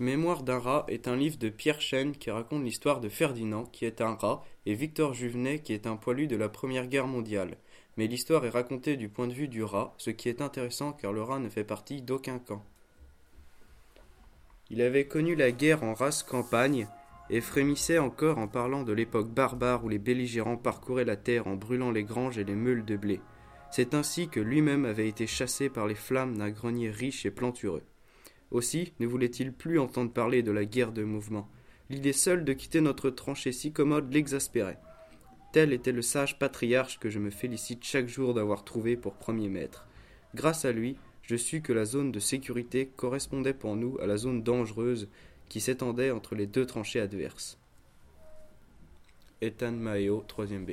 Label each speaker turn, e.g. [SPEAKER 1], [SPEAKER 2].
[SPEAKER 1] Mémoire d'un rat est un livre de Pierre Chêne qui raconte l'histoire de Ferdinand, qui est un rat, et Victor Juvenet, qui est un poilu de la Première Guerre mondiale. Mais l'histoire est racontée du point de vue du rat, ce qui est intéressant car le rat ne fait partie d'aucun camp. Il avait connu la guerre en race campagne, et frémissait encore en parlant de l'époque barbare où les belligérants parcouraient la terre en brûlant les granges et les meules de blé. C'est ainsi que lui-même avait été chassé par les flammes d'un grenier riche et plantureux. Aussi ne voulait-il plus entendre parler de la guerre de mouvement. L'idée seule de quitter notre tranchée si commode l'exaspérait. Tel était le sage patriarche que je me félicite chaque jour d'avoir trouvé pour premier maître. Grâce à lui, je sus que la zone de sécurité correspondait pour nous à la zone dangereuse qui s'étendait entre les deux tranchées adverses. Ethan Maeo, 3 B.